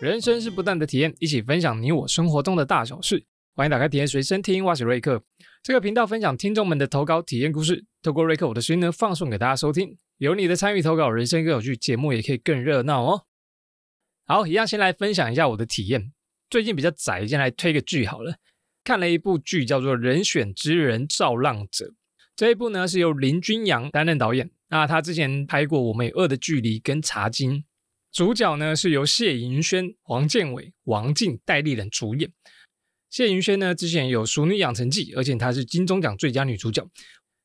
人生是不断的体验，一起分享你我生活中的大小事。欢迎打开体验随身听，我是瑞克。这个频道分享听众们的投稿体验故事，透过瑞克我的声音呢，放送给大家收听。有你的参与投稿，人生更有趣，节目也可以更热闹哦。好，一样先来分享一下我的体验。最近比较宅，先来推个剧好了。看了一部剧，叫做《人选之人造浪者》。这一部呢是由林君阳担任导演。那他之前拍过《我们与恶的距离》跟《茶金》，主角呢是由谢盈萱、黄建伟、王静戴立人主演。谢盈萱呢之前有《熟女养成记》，而且她是金钟奖最佳女主角。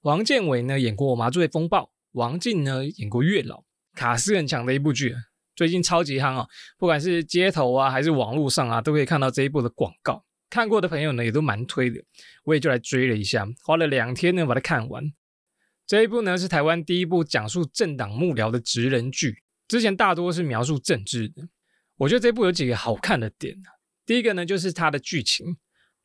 王建伟呢演过《麻醉风暴》，王静呢演过《月老》，卡斯很强的一部剧，最近超级夯啊！不管是街头啊还是网络上啊，都可以看到这一部的广告。看过的朋友呢也都蛮推的，我也就来追了一下，花了两天呢把它看完。这一部呢是台湾第一部讲述政党幕僚的职人剧，之前大多是描述政治的。我觉得这部有几个好看的点第一个呢就是它的剧情，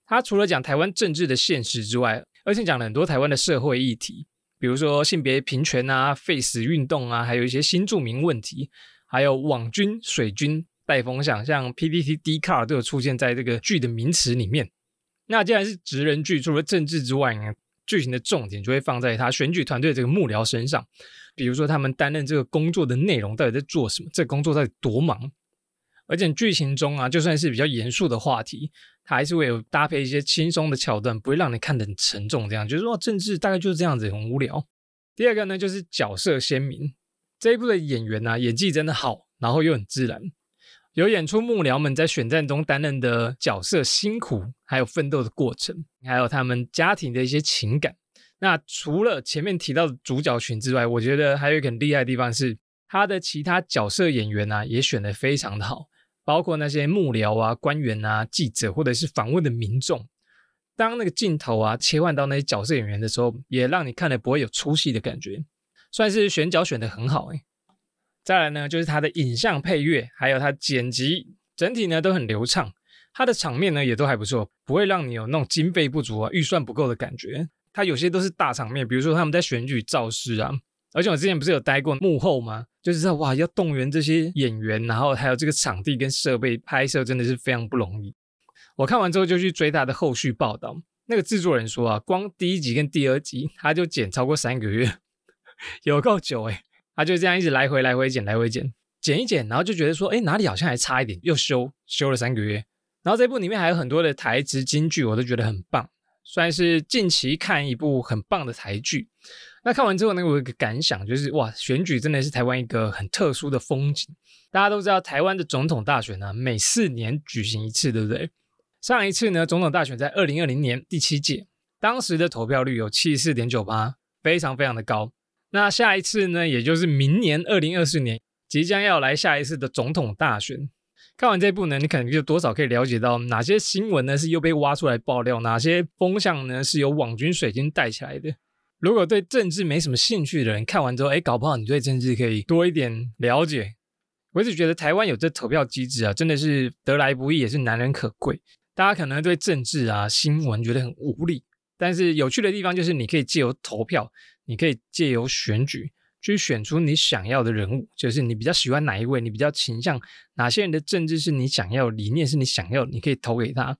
它除了讲台湾政治的现实之外，而且讲了很多台湾的社会议题，比如说性别平权啊、废死运动啊，还有一些新住民问题，还有网军、水军带风向，像 PPT、D Car 都有出现在这个剧的名词里面。那既然是职人剧，除了政治之外呢？剧情的重点就会放在他选举团队这个幕僚身上，比如说他们担任这个工作的内容到底在做什么，这工作到底多忙。而且剧情中啊，就算是比较严肃的话题，它还是会有搭配一些轻松的桥段，不会让你看得很沉重。这样就是说，政治大概就是这样子，很无聊。第二个呢，就是角色鲜明，这一部的演员呢演技真的好，然后又很自然。有演出幕僚们在选战中担任的角色辛苦，还有奋斗的过程，还有他们家庭的一些情感。那除了前面提到的主角群之外，我觉得还有一个很厉害的地方是，他的其他角色演员啊也选得非常的好，包括那些幕僚啊、官员啊、记者或者是访问的民众。当那个镜头啊切换到那些角色演员的时候，也让你看了不会有出戏的感觉，算是选角选得很好哎。再来呢，就是它的影像配乐，还有它剪辑，整体呢都很流畅。它的场面呢也都还不错，不会让你有那种经费不足啊、预算不够的感觉。它有些都是大场面，比如说他们在选举造势啊。而且我之前不是有待过幕后吗？就是在哇，要动员这些演员，然后还有这个场地跟设备拍摄，真的是非常不容易。我看完之后就去追他的后续报道。那个制作人说啊，光第一集跟第二集他就剪超过三个月，有够久哎。他就这样一直来回来回剪来回剪剪一剪，然后就觉得说，哎，哪里好像还差一点，又修修了三个月。然后这部里面还有很多的台词金句，我都觉得很棒，算是近期看一部很棒的台剧。那看完之后呢，我有个感想，就是哇，选举真的是台湾一个很特殊的风景。大家都知道，台湾的总统大选呢，每四年举行一次，对不对？上一次呢，总统大选在二零二零年第七届，当时的投票率有七十四点九八，非常非常的高。那下一次呢，也就是明年二零二四年即将要来下一次的总统大选。看完这部呢，你可能就多少可以了解到哪些新闻呢是又被挖出来爆料，哪些风向呢是由网军水晶带起来的。如果对政治没什么兴趣的人，看完之后，哎，搞不好你对政治可以多一点了解。我一直觉得台湾有这投票机制啊，真的是得来不易，也是难能可贵。大家可能对政治啊新闻觉得很无力，但是有趣的地方就是你可以借由投票。你可以借由选举去选出你想要的人物，就是你比较喜欢哪一位，你比较倾向哪些人的政治是你想要，理念是你想要，你可以投给他。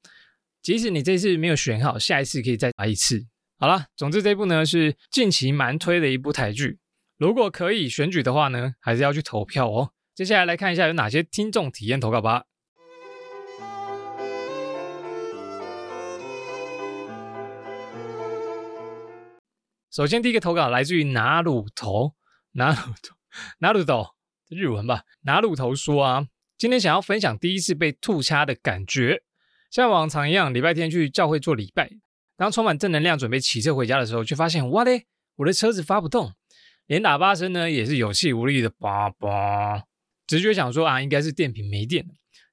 即使你这次没有选好，下一次可以再来一次。好了，总之这部呢是近期蛮推的一部台剧，如果可以选举的话呢，还是要去投票哦。接下来来看一下有哪些听众体验投稿吧。首先，第一个投稿来自于拿鲁头，拿鲁头，拿鲁头，日文吧。拿鲁头说啊，今天想要分享第一次被吐掐的感觉。像往常一样，礼拜天去教会做礼拜，当充满正能量准备骑车回家的时候，却发现哇嘞，我的车子发不动，连喇叭声呢也是有气无力的叭叭。直觉想说啊，应该是电瓶没电。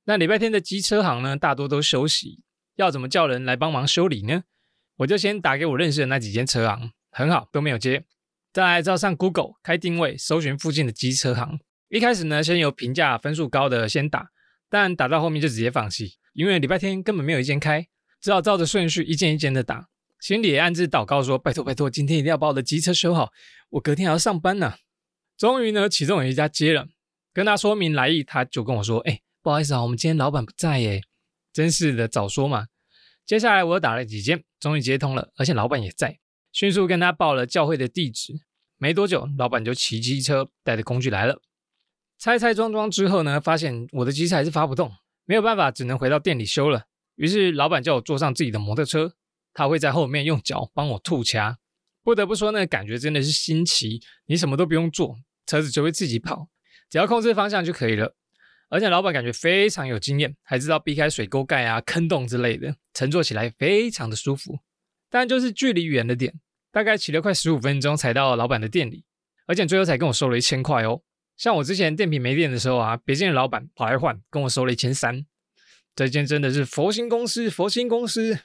那礼拜天的机车行呢，大多都休息，要怎么叫人来帮忙修理呢？我就先打给我认识的那几间车行。很好，都没有接。再来照上 Google 开定位，搜寻附近的机车行。一开始呢，先由评价分数高的先打，但打到后面就直接放弃，因为礼拜天根本没有一间开，只好照着顺序一间一间的打。心里也暗自祷告说：拜托拜托，今天一定要把我的机车修好，我隔天还要上班呢。终于呢，其中有一家接了，跟他说明来意，他就跟我说：哎，不好意思啊，我们今天老板不在耶。真是的，早说嘛。接下来我又打了几间，终于接通了，而且老板也在，迅速跟他报了教会的地址。没多久，老板就骑机车带着工具来了。拆拆装装之后呢，发现我的机车还是发不动，没有办法，只能回到店里修了。于是老板叫我坐上自己的摩托车，他会在后面用脚帮我吐掐。不得不说，那个感觉真的是新奇。你什么都不用做，车子就会自己跑，只要控制方向就可以了。而且老板感觉非常有经验，还知道避开水沟盖啊、坑洞之类的，乘坐起来非常的舒服。但就是距离远了点，大概骑了快十五分钟才到老板的店里，而且最后才跟我收了一千块哦。像我之前电瓶没电的时候啊，别间的老板跑来换，跟我收了一千三。这间真的是佛心公司，佛心公司。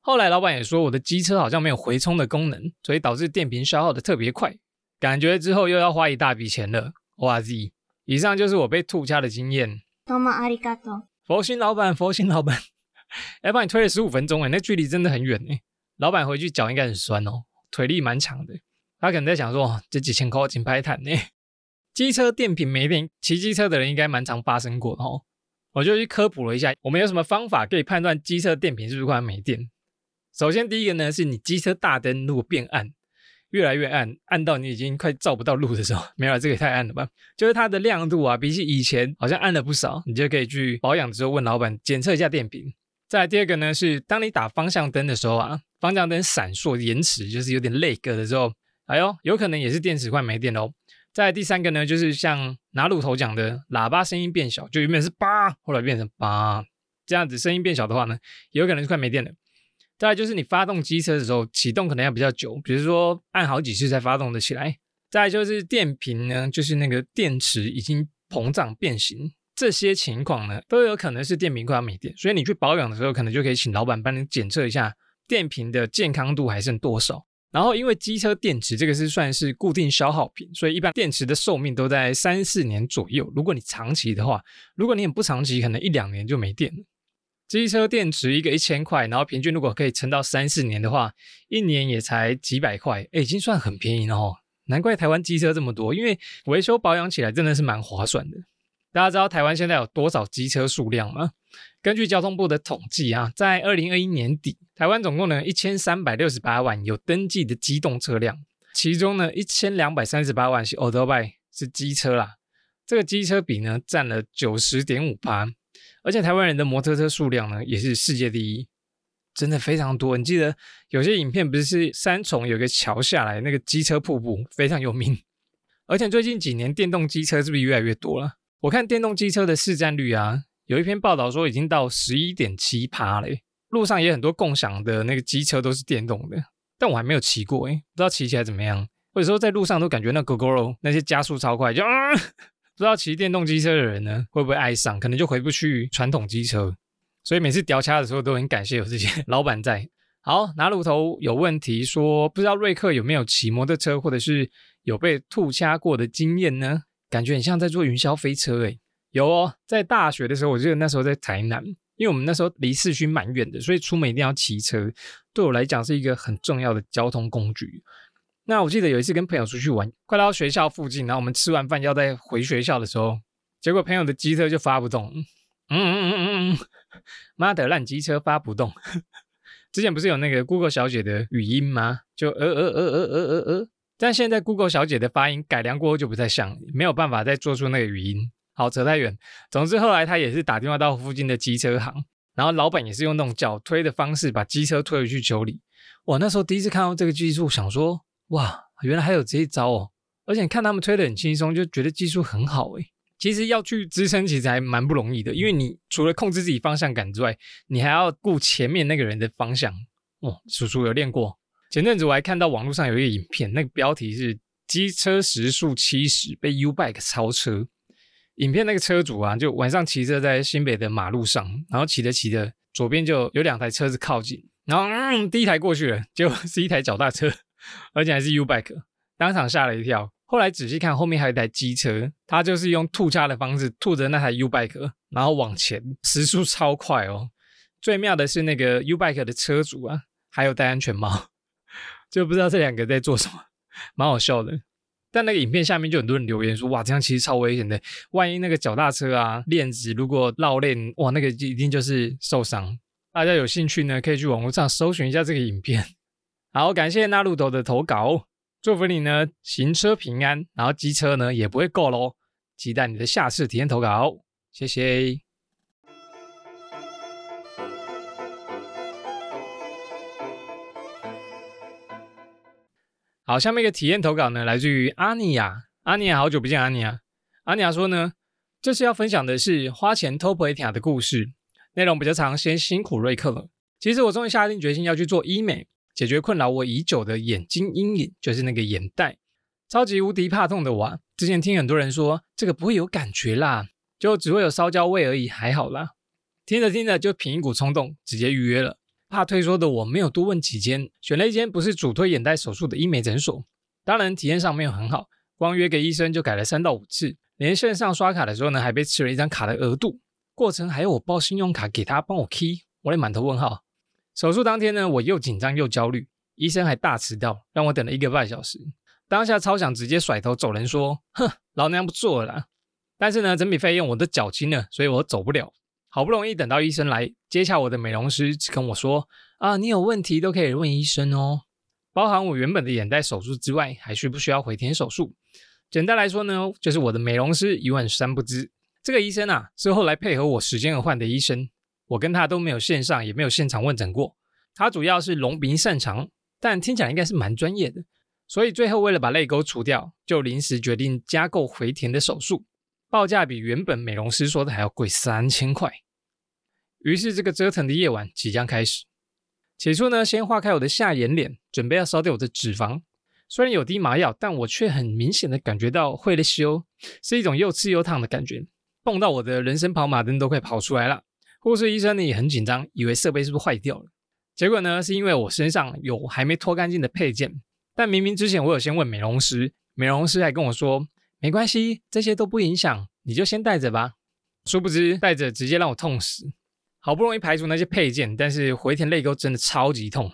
后来老板也说我的机车好像没有回充的功能，所以导致电瓶消耗的特别快，感觉之后又要花一大笔钱了。哇塞！以上就是我被吐掐的经验。多么阿里嘎多！佛心老板，佛心老板，哎，帮你推了十五分钟哎，那距离真的很远哎。老板回去脚应该很酸哦，腿力蛮强的。他可能在想说，这几千块金牌坦呢？机车电瓶没电，骑机车的人应该蛮常发生过的哦。我就去科普了一下，我们有什么方法可以判断机车电瓶是不是快没电？首先，第一个呢，是你机车大灯如果变暗，越来越暗，暗到你已经快照不到路的时候，没有，这个也太暗了吧？就是它的亮度啊，比起以前好像暗了不少，你就可以去保养之后问老板检测一下电瓶。再第二个呢，是当你打方向灯的时候啊，方向灯闪烁延迟，就是有点累个的时候，哎呦，有可能也是电池快没电喽。再第三个呢，就是像拿路头讲的，喇叭声音变小，就原本是叭，后来变成叭，这样子声音变小的话呢，有可能是快没电了。再来就是你发动机车的时候，启动可能要比较久，比如说按好几次才发动的起来。再就是电瓶呢，就是那个电池已经膨胀变形，这些情况呢都有可能是电瓶快要没电。所以你去保养的时候，可能就可以请老板帮你检测一下电瓶的健康度还剩多少。然后因为机车电池这个是算是固定消耗品，所以一般电池的寿命都在三四年左右。如果你长期的话，如果你很不长期，可能一两年就没电了。机车电池一个一千块，然后平均如果可以撑到三四年的话，一年也才几百块，哎，已经算很便宜了哦。难怪台湾机车这么多，因为维修保养起来真的是蛮划算的。大家知道台湾现在有多少机车数量吗？根据交通部的统计啊，在二零二一年底，台湾总共呢一千三百六十八万有登记的机动车辆，其中呢一千两百三十八万是 o l d bike 是机车啦，这个机车比呢占了九十点五趴。而且台湾人的摩托车数量呢，也是世界第一，真的非常多。你记得有些影片不是三重有个桥下来那个机车瀑布非常有名。而且最近几年电动机车是不是越来越多了？我看电动机车的市占率啊，有一篇报道说已经到十一点七趴嘞。路上也很多共享的那个机车都是电动的，但我还没有骑过诶，不知道骑起来怎么样。或者说在路上都感觉那 GoGo 那些加速超快，就啊。不知道骑电动机车的人呢，会不会爱上？可能就回不去传统机车，所以每次掉卡的时候都很感谢有这些 老板在。好，拿路头有问题说，不知道瑞克有没有骑摩托车，或者是有被吐掐过的经验呢？感觉很像在坐云霄飞车诶。有哦，在大学的时候，我记得那时候在台南，因为我们那时候离市区蛮远的，所以出门一定要骑车，对我来讲是一个很重要的交通工具。那我记得有一次跟朋友出去玩，快到学校附近，然后我们吃完饭要再回学校的时候，结果朋友的机车就发不动。嗯嗯嗯嗯嗯，妈的烂机车发不动。之前不是有那个 Google 小姐的语音吗？就呃呃呃呃呃呃呃，但现在 Google 小姐的发音改良过后就不太像，没有办法再做出那个语音。好，扯太远。总之后来他也是打电话到附近的机车行，然后老板也是用那种脚推的方式把机车推回去修理。我那时候第一次看到这个技术，想说。哇，原来还有这一招哦！而且看他们推的很轻松，就觉得技术很好诶。其实要去支撑，其实还蛮不容易的，因为你除了控制自己方向感之外，你还要顾前面那个人的方向。哦，叔叔有练过。前阵子我还看到网络上有一个影片，那个标题是“机车时速七十被 U bike 超车”。影片那个车主啊，就晚上骑车在新北的马路上，然后骑着骑着，左边就有两台车子靠近，然后嗯，第一台过去了，结果是一台脚踏车。而且还是 U bike，当场吓了一跳。后来仔细看，后面还有一台机车，它就是用吐叉的方式吐着那台 U bike，然后往前，时速超快哦。最妙的是那个 U bike 的车主啊，还有戴安全帽，就不知道这两个在做什么，蛮好笑的。但那个影片下面就很多人留言说，哇，这样其实超危险的，万一那个脚踏车啊链子如果绕链，哇，那个一定就是受伤。大家有兴趣呢，可以去网络上搜寻一下这个影片。好，感谢纳路头的投稿，祝福你呢行车平安，然后机车呢也不会够喽。期待你的下次体验投稿，谢谢。好，下面一个体验投稿呢，来自于阿尼亚。阿尼亚，好久不见，阿尼亚。阿尼亚说呢，这次要分享的是花钱偷婆提亚的故事，内容比较长，先辛苦瑞克了。其实我终于下定决心要去做医美，解决困扰我已久的眼睛阴影，就是那个眼袋。超级无敌怕痛的我，之前听很多人说这个不会有感觉啦，就只会有烧焦味而已，还好啦。听着听着就凭一股冲动，直接预约了。怕退缩的我没有多问几间，选了一间不是主推眼袋手术的医美诊所。当然体验上没有很好，光约给医生就改了三到五次，连线上刷卡的时候呢，还被吃了一张卡的额度。过程还要我报信用卡给他帮我 key，我也满头问号。手术当天呢，我又紧张又焦虑，医生还大迟到，让我等了一个半小时。当下超想直接甩头走人，说：“哼，老娘不做了。”但是呢，整笔费用我都缴清了，所以我走不了。好不容易等到医生来接洽我的美容师，只跟我说：“啊，你有问题都可以问医生哦，包含我原本的眼袋手术之外，还需不需要回填手术？”简单来说呢，就是我的美容师一问三不知。这个医生啊，是后来配合我时间而换的医生，我跟他都没有线上，也没有现场问诊过。他主要是隆鼻擅长，但听起来应该是蛮专业的，所以最后为了把泪沟除掉，就临时决定加购回填的手术，报价比原本美容师说的还要贵三千块。于是，这个折腾的夜晚即将开始。起初呢，先化开我的下眼脸，准备要烧掉我的脂肪。虽然有滴麻药，但我却很明显的感觉到会了修，是一种又刺又烫的感觉，痛到我的人生跑马灯都快跑出来了。护士医生呢也很紧张，以为设备是不是坏掉了。结果呢，是因为我身上有还没脱干净的配件。但明明之前我有先问美容师，美容师还跟我说没关系，这些都不影响，你就先戴着吧。殊不知戴着直接让我痛死。好不容易排除那些配件，但是回填泪沟真的超级痛，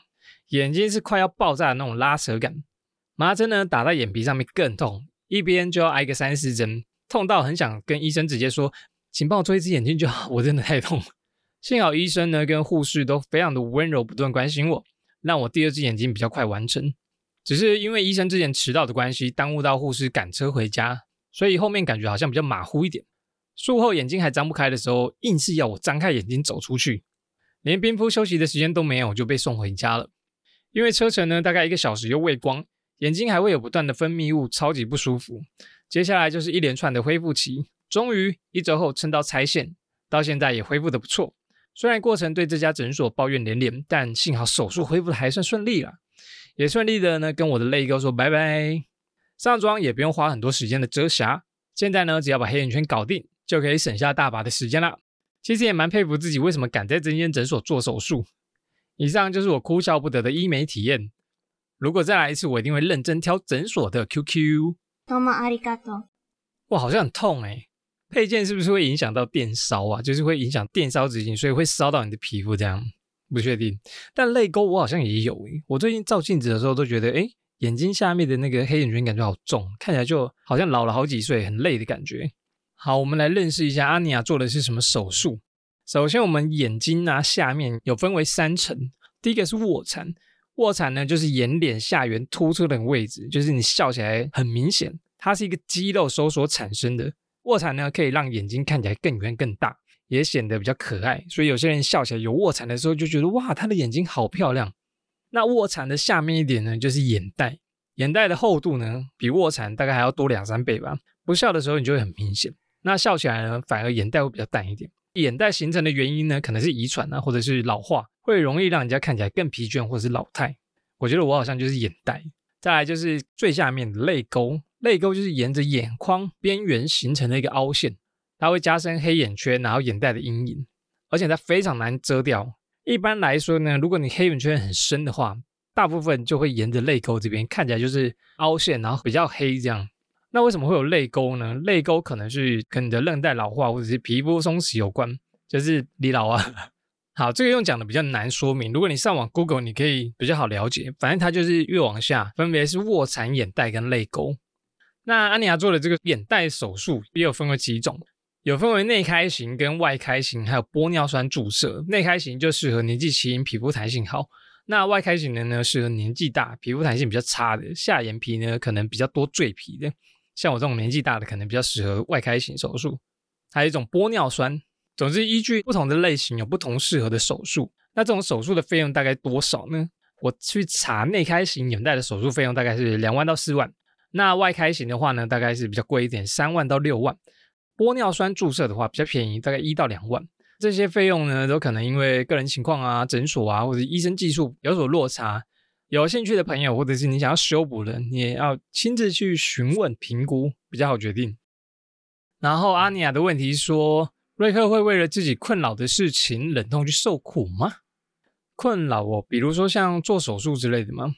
眼睛是快要爆炸的那种拉扯感。麻针呢打在眼皮上面更痛，一边就要挨个三四针，痛到很想跟医生直接说，请帮我做一只眼睛就好，我真的太痛了。幸好医生呢跟护士都非常的温柔，不断关心我，让我第二只眼睛比较快完成。只是因为医生之前迟到的关系，耽误到护士赶车回家，所以后面感觉好像比较马虎一点。术后眼睛还张不开的时候，硬是要我张开眼睛走出去，连冰敷休息的时间都没有，就被送回家了。因为车程呢，大概一个小时又未光，眼睛还会有不断的分泌物，超级不舒服。接下来就是一连串的恢复期，终于一周后撑到拆线，到现在也恢复的不错。虽然过程对这家诊所抱怨连连，但幸好手术恢复的还算顺利了，也顺利的呢跟我的泪沟说拜拜。上妆也不用花很多时间的遮瑕，现在呢只要把黑眼圈搞定。就可以省下大把的时间了。其实也蛮佩服自己，为什么敢在这间诊所做手术。以上就是我哭笑不得的医美体验。如果再来一次，我一定会认真挑诊所的 QQ。哇，好像很痛哎！配件是不是会影响到电烧啊？就是会影响电烧直径，所以会烧到你的皮肤这样？不确定。但泪沟我好像也有诶。我最近照镜子的时候都觉得，哎，眼睛下面的那个黑眼圈感觉好重，看起来就好像老了好几岁，很累的感觉。好，我们来认识一下阿尼亚做的是什么手术。首先，我们眼睛啊下面有分为三层，第一个是卧蚕，卧蚕呢就是眼脸下缘突出的位置，就是你笑起来很明显，它是一个肌肉收缩产生的。卧蚕呢可以让眼睛看起来更圆更大，也显得比较可爱，所以有些人笑起来有卧蚕的时候就觉得哇，他的眼睛好漂亮。那卧蚕的下面一点呢就是眼袋，眼袋的厚度呢比卧蚕大概还要多两三倍吧，不笑的时候你就会很明显。那笑起来呢，反而眼袋会比较淡一点。眼袋形成的原因呢，可能是遗传啊，或者是老化，会容易让人家看起来更疲倦或者是老态。我觉得我好像就是眼袋。再来就是最下面的泪沟，泪沟就是沿着眼眶边缘形成的一个凹陷，它会加深黑眼圈，然后眼袋的阴影，而且它非常难遮掉。一般来说呢，如果你黑眼圈很深的话，大部分就会沿着泪沟这边看起来就是凹陷，然后比较黑这样。那为什么会有泪沟呢？泪沟可能是跟你的韧带老化或者是皮肤松弛有关，就是你老啊。好，这个用讲的比较难说明。如果你上网 Google，你可以比较好了解。反正它就是越往下，分别是卧蚕眼袋跟泪沟。那安妮亚做的这个眼袋手术也有分为几种，有分为内开型跟外开型，还有玻尿酸注射。内开型就适合年纪轻、皮肤弹性好；那外开型的呢，适合年纪大、皮肤弹性比较差的，下眼皮呢可能比较多赘皮的。像我这种年纪大的，可能比较适合外开型手术。还有一种玻尿酸。总之，依据不同的类型，有不同适合的手术。那这种手术的费用大概多少呢？我去查内开型眼袋的手术费用大概是两万到四万。那外开型的话呢，大概是比较贵一点，三万到六万。玻尿酸注射的话比较便宜，大概一到两万。这些费用呢，都可能因为个人情况啊、诊所啊或者医生技术有所落差。有兴趣的朋友，或者是你想要修补的，你也要亲自去询问评估，比较好决定。然后阿尼亚的问题说。瑞克会为了自己困扰的事情忍痛去受苦吗？困扰哦，比如说像做手术之类的吗？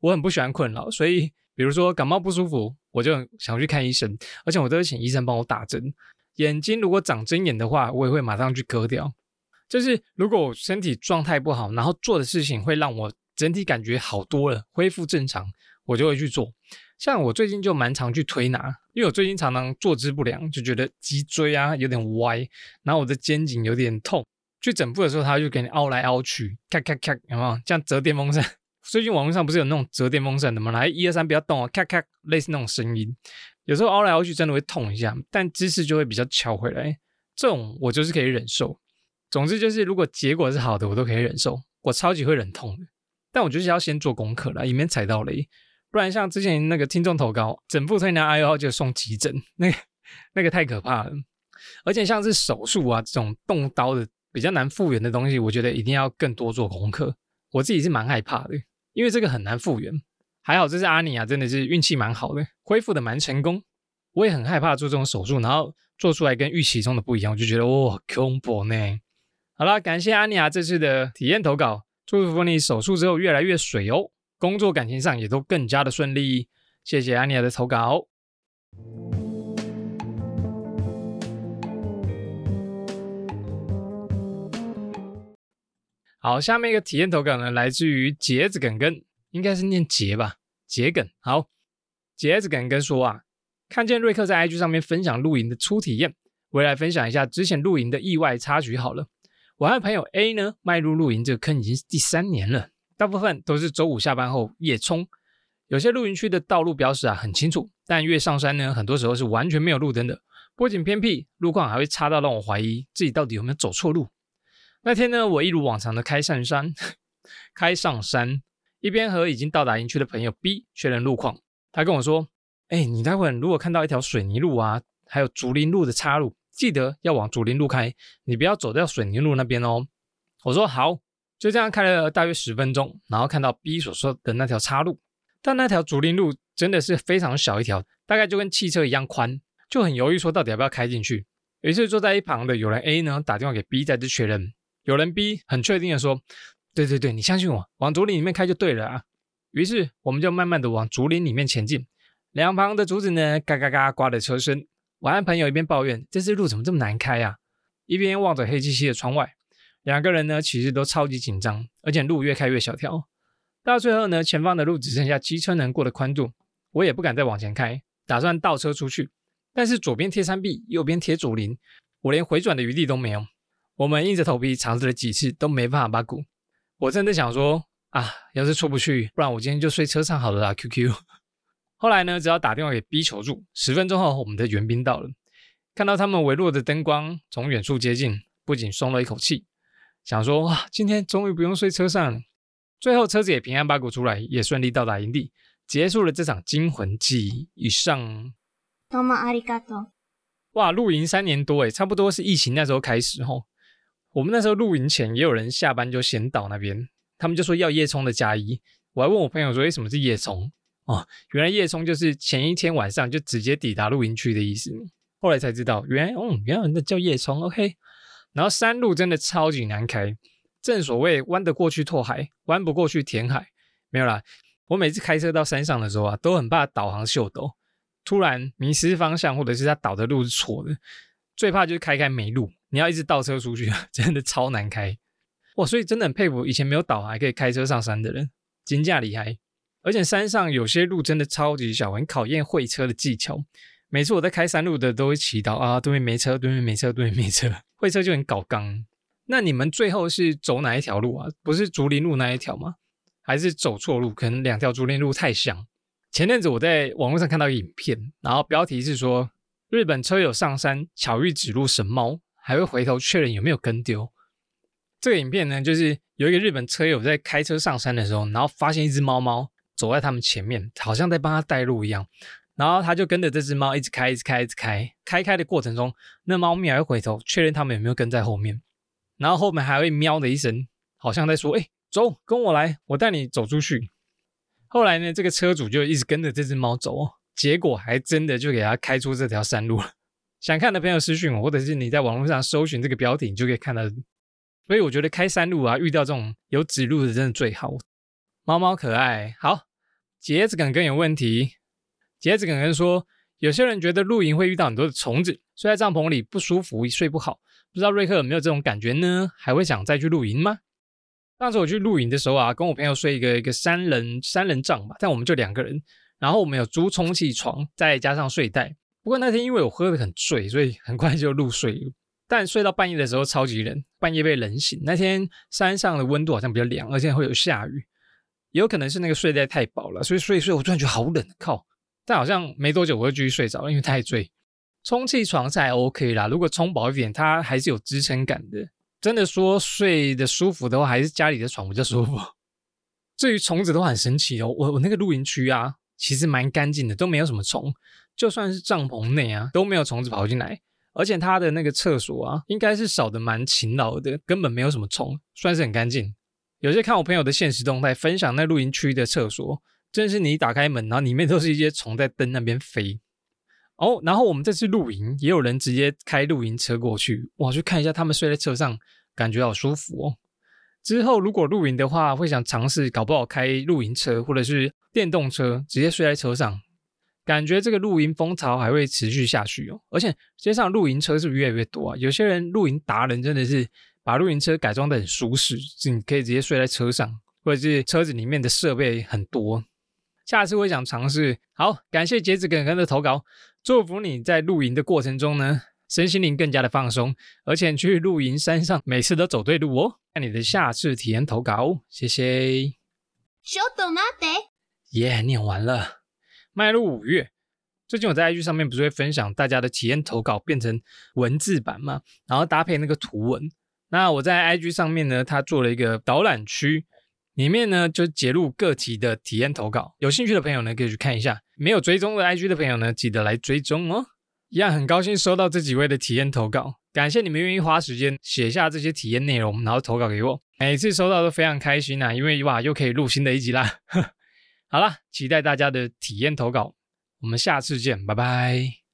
我很不喜欢困扰，所以比如说感冒不舒服，我就想去看医生，而且我都会请医生帮我打针。眼睛如果长针眼的话，我也会马上去割掉。就是如果我身体状态不好，然后做的事情会让我整体感觉好多了，恢复正常，我就会去做。像我最近就蛮常去推拿，因为我最近常常坐姿不良，就觉得脊椎啊有点歪，然后我的肩颈有点痛。去整部的时候，他就给你凹来凹去，咔咔咔，有没有？像折电风扇。最近网络上不是有那种折电风扇的吗？来，一二三，不要动哦，咔咔，类似那种声音。有时候凹来凹去真的会痛一下，但姿势就会比较翘回来。这种我就是可以忍受。总之就是，如果结果是好的，我都可以忍受。我超级会忍痛的，但我就是要先做功课了，以免踩到雷。不然像之前那个听众投稿，整副推拿 I O 就送急诊，那个那个太可怕了。而且像是手术啊这种动刀的比较难复原的东西，我觉得一定要更多做功课。我自己是蛮害怕的，因为这个很难复原。还好这是阿尼亚，真的是运气蛮好的，恢复的蛮成功。我也很害怕做这种手术，然后做出来跟预期中的不一样，我就觉得哇恐怖呢。好了，感谢阿尼亚这次的体验投稿，祝福你手术之后越来越水哦。工作感情上也都更加的顺利，谢谢安妮亚的投稿。好，下面一个体验投稿呢，来自于杰子梗根，应该是念杰吧，杰梗。好，杰子梗根说啊，看见瑞克在 IG 上面分享露营的初体验，我来分享一下之前露营的意外插曲好了。我和朋友 A 呢，迈入露营这个坑已经是第三年了。大部分都是周五下班后夜冲，有些露营区的道路标识啊很清楚，但越上山呢，很多时候是完全没有路灯的，不仅偏僻，路况还会差到让我怀疑自己到底有没有走错路。那天呢，我一如往常的开上山，开上山，一边和已经到达营区的朋友 B 确认路况，他跟我说：“哎，你待会如果看到一条水泥路啊，还有竹林路的岔路，记得要往竹林路开，你不要走到水泥路那边哦。”我说：“好。”就这样开了大约十分钟，然后看到 B 所说的那条岔路，但那条竹林路真的是非常小一条，大概就跟汽车一样宽，就很犹豫说到底要不要开进去。于是坐在一旁的有人 A 呢打电话给 B 再次确认，有人 B 很确定的说：“对对对，你相信我，往竹林里面开就对了啊。”于是我们就慢慢的往竹林里面前进，两旁的竹子呢嘎嘎嘎刮的车身。晚安朋友一边抱怨这次路怎么这么难开啊，一边望着黑漆漆的窗外。两个人呢，其实都超级紧张，而且路越开越小条。到最后呢，前方的路只剩下机车能过的宽度，我也不敢再往前开，打算倒车出去。但是左边贴山壁，右边贴竹林，我连回转的余地都没有。我们硬着头皮尝试了几次，都没办法把鼓。我真的想说啊，要是出不去，不然我今天就睡车上好了啦。QQ。后来呢，只要打电话给 B 求助。十分钟后，我们的援兵到了，看到他们微弱的灯光从远处接近，不仅松了一口气。想说哇，今天终于不用睡车上了。最后车子也平安八股出来，也顺利到达营地，结束了这场惊魂记。以上。多么阿里嘎多！哇，露营三年多诶，差不多是疫情那时候开始吼。我们那时候露营前也有人下班就先到那边，他们就说要夜冲的加一。我还问我朋友说，为什么是夜冲？哦，原来夜冲就是前一天晚上就直接抵达露营区的意思。后来才知道，原来哦，原来那叫夜冲。OK。然后山路真的超级难开，正所谓弯得过去拓海，弯不过去填海。没有啦，我每次开车到山上的时候啊，都很怕导航秀逗，突然迷失方向，或者是他导的路是错的。最怕就是开开没路，你要一直倒车出去，真的超难开。哇，所以真的很佩服以前没有导航还可以开车上山的人，金价厉害。而且山上有些路真的超级小，很考验会车的技巧。每次我在开山路的都会祈祷啊，对面没车，对面没车，对面没车，会车就很搞刚。那你们最后是走哪一条路啊？不是竹林路那一条吗？还是走错路？可能两条竹林路太像。前阵子我在网络上看到影片，然后标题是说日本车友上山巧遇指路神猫，还会回头确认有没有跟丢。这个影片呢，就是有一个日本车友在开车上山的时候，然后发现一只猫猫走在他们前面，好像在帮他带路一样。然后他就跟着这只猫一直开，一直开，一直开。开开的过程中，那猫咪还会回头确认他们有没有跟在后面，然后后面还会喵的一声，好像在说：“哎，走，跟我来，我带你走出去。”后来呢，这个车主就一直跟着这只猫走，结果还真的就给他开出这条山路了。想看的朋友私讯我，或者是你在网络上搜寻这个标题，你就可以看到。所以我觉得开山路啊，遇到这种有指路的真的最好。猫猫可爱，好，杰子梗更有问题。杰子耿耿说：“有些人觉得露营会遇到很多的虫子，睡在帐篷里不舒服，睡不好。不知道瑞克有没有这种感觉呢？还会想再去露营吗？”上次我去露营的时候啊，跟我朋友睡一个一个三人三人帐吧，但我们就两个人。然后我们有租充气床，再加上睡袋。不过那天因为我喝得很醉，所以很快就入睡。但睡到半夜的时候超级冷，半夜被冷醒。那天山上的温度好像比较凉，而且会有下雨，有可能是那个睡袋太薄了，所以睡一睡我突然觉得好冷，靠！但好像没多久我就继续睡着了，因为太醉。充气床是还 OK 啦，如果充饱一点，它还是有支撑感的。真的说睡得舒服的话，还是家里的床比较舒服。至于虫子都很神奇哦，我我那个露营区啊，其实蛮干净的，都没有什么虫。就算是帐篷内啊，都没有虫子跑进来。而且它的那个厕所啊，应该是扫的蛮勤劳的，根本没有什么虫，算是很干净。有些看我朋友的现实动态，分享那露营区的厕所。真是你打开门，然后里面都是一些虫在灯那边飞哦。然后我们这次露营，也有人直接开露营车过去，哇，去看一下他们睡在车上，感觉好舒服哦。之后如果露营的话，会想尝试，搞不好开露营车或者是电动车，直接睡在车上，感觉这个露营风潮还会持续下去哦。而且街上露营车是不是越来越多啊？有些人露营达人真的是把露营车改装的很舒适，你可以直接睡在车上，或者是车子里面的设备很多。下次我想尝试。好，感谢杰子耿耿的投稿，祝福你在露营的过程中呢，身心灵更加的放松，而且去露营山上每次都走对路哦。看你的下次体验投稿，谢谢。小豆妈的，耶，念完了。迈入五月，最近我在 IG 上面不是会分享大家的体验投稿变成文字版嘛，然后搭配那个图文。那我在 IG 上面呢，他做了一个导览区。里面呢就截录各题的体验投稿，有兴趣的朋友呢可以去看一下。没有追踪的 IG 的朋友呢，记得来追踪哦。一样很高兴收到这几位的体验投稿，感谢你们愿意花时间写下这些体验内容，然后投稿给我。每次收到都非常开心啊，因为哇又可以录新的一集啦。好了，期待大家的体验投稿，我们下次见，拜拜。